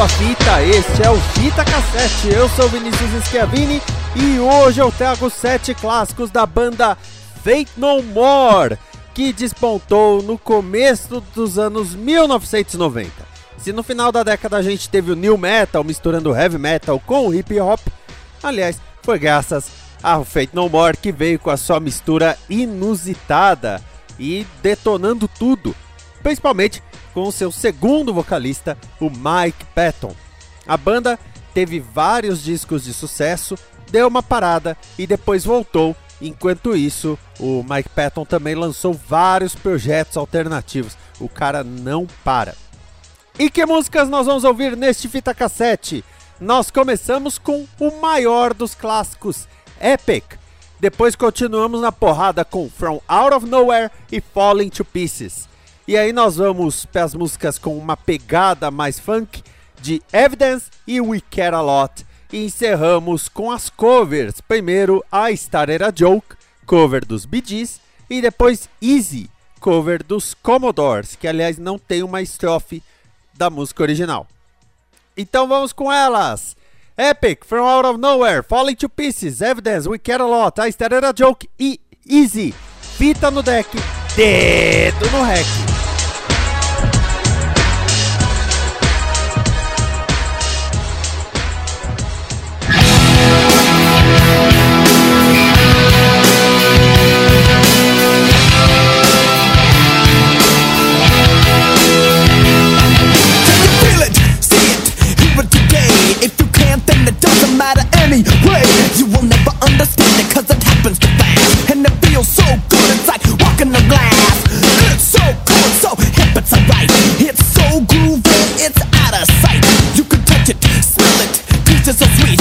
Sua fita, este é o Fita Cassete. Eu sou Vinícius Schiavini e hoje eu trago sete clássicos da banda Fate No More, que despontou no começo dos anos 1990. Se no final da década a gente teve o new metal misturando heavy metal com o hip hop, aliás, foi graças ao Fate No More que veio com a sua mistura inusitada e detonando tudo, principalmente com seu segundo vocalista, o Mike Patton. A banda teve vários discos de sucesso, deu uma parada e depois voltou. Enquanto isso, o Mike Patton também lançou vários projetos alternativos. O cara não para. E que músicas nós vamos ouvir neste fita cassete? Nós começamos com o maior dos clássicos, Epic. Depois continuamos na porrada com From Out of Nowhere e Falling to Pieces. E aí nós vamos para as músicas com uma pegada mais funk de Evidence e We Care A Lot. E encerramos com as covers. Primeiro a Started a Joke, cover dos Bee Gees, e depois Easy, cover dos Commodores, que aliás não tem uma estrofe da música original. Então vamos com elas! Epic, From Out of Nowhere, Falling to Pieces, Evidence, We Care A Lot, I Started A Joke e Easy. Fita no deck, dedo no rec. You will never understand it cause it happens too fast. And it feels so good, it's like walking on glass. It's so cool, so hip, it's alright. It's so groovy, it's out of sight. You can touch it, smell it, taste it so sweet.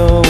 miedo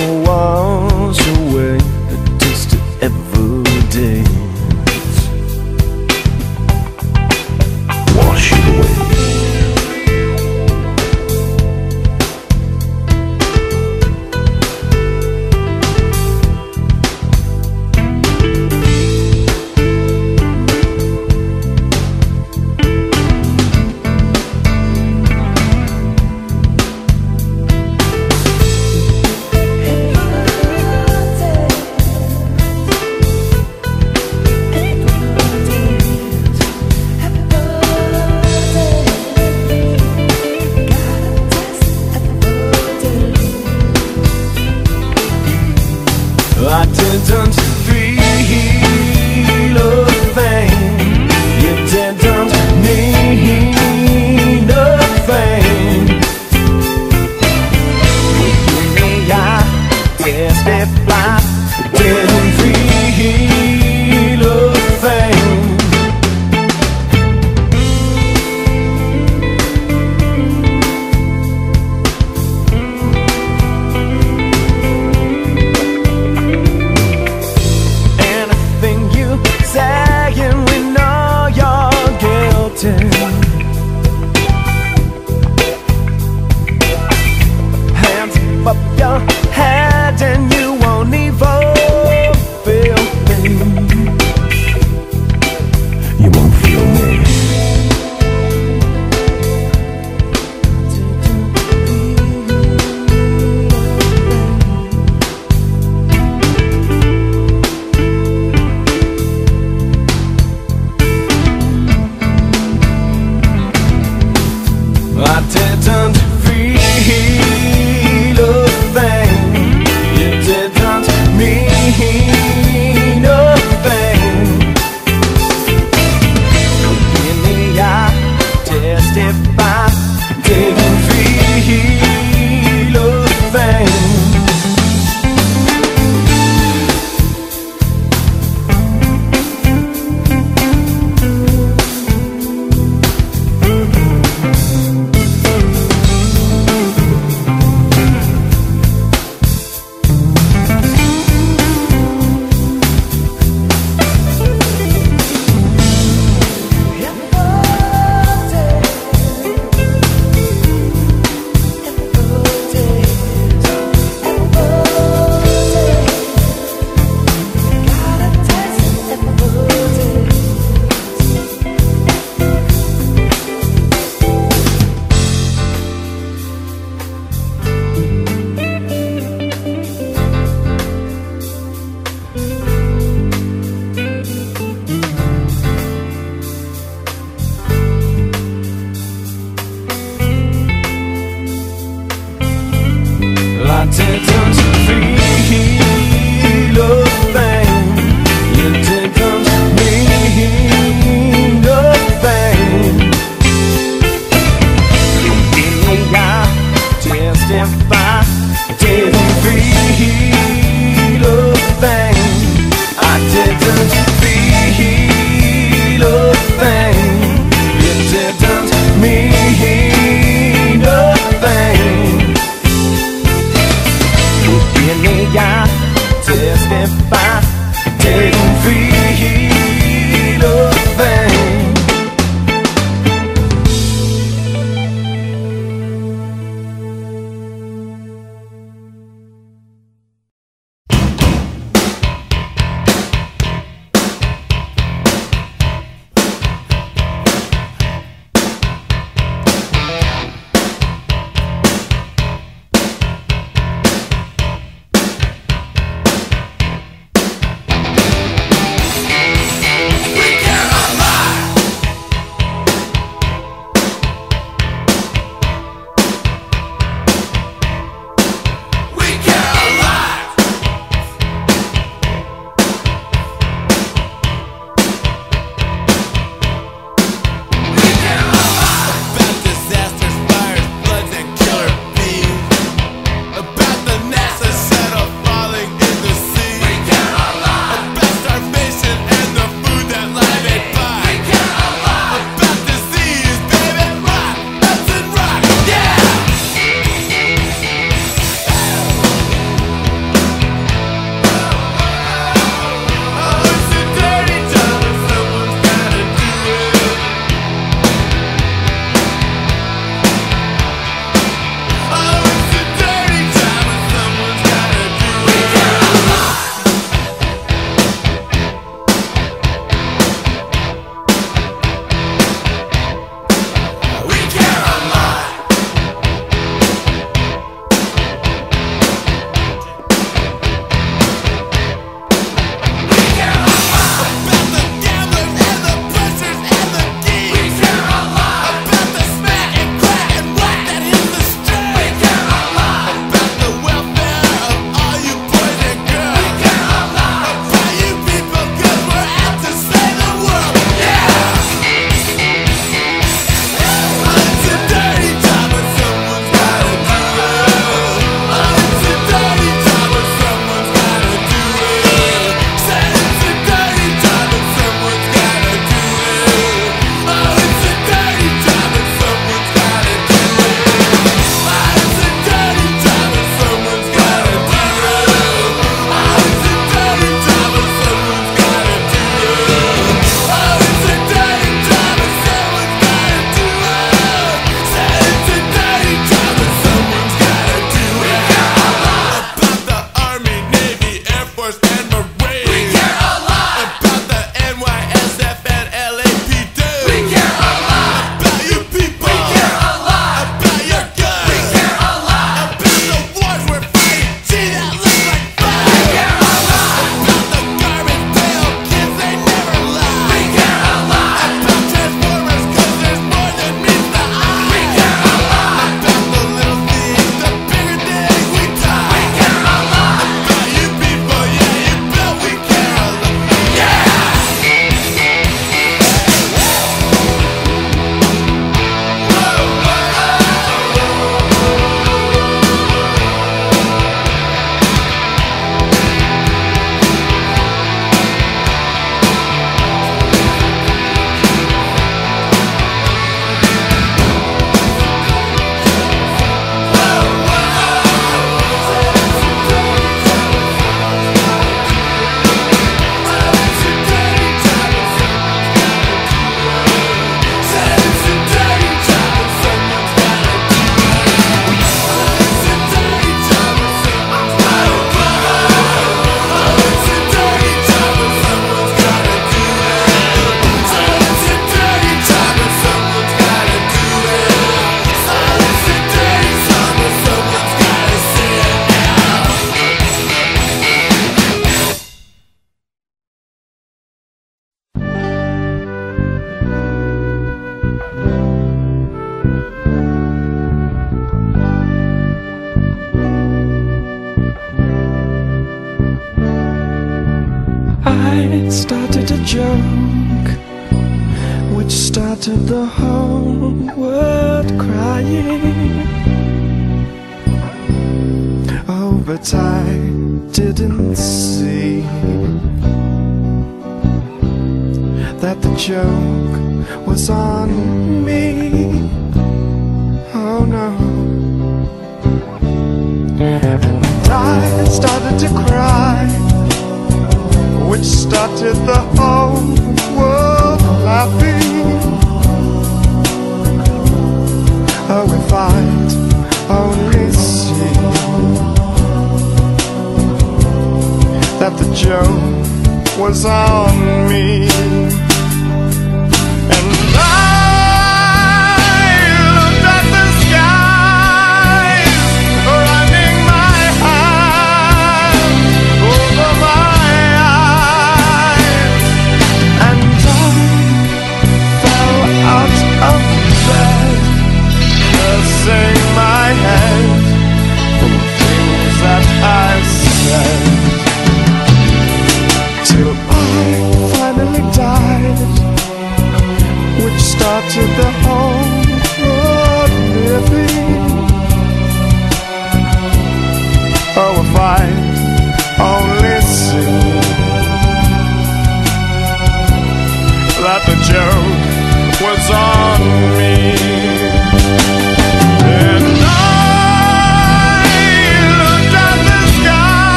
stopped at the home.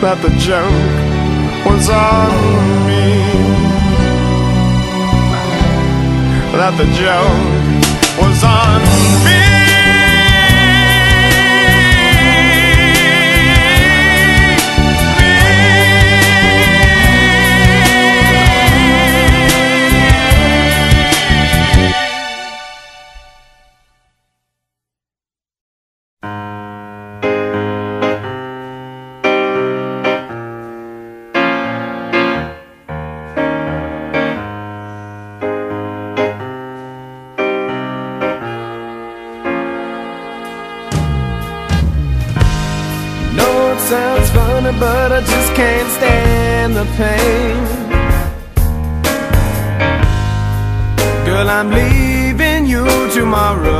that the joke was on me. That the joke was on me. tomorrow.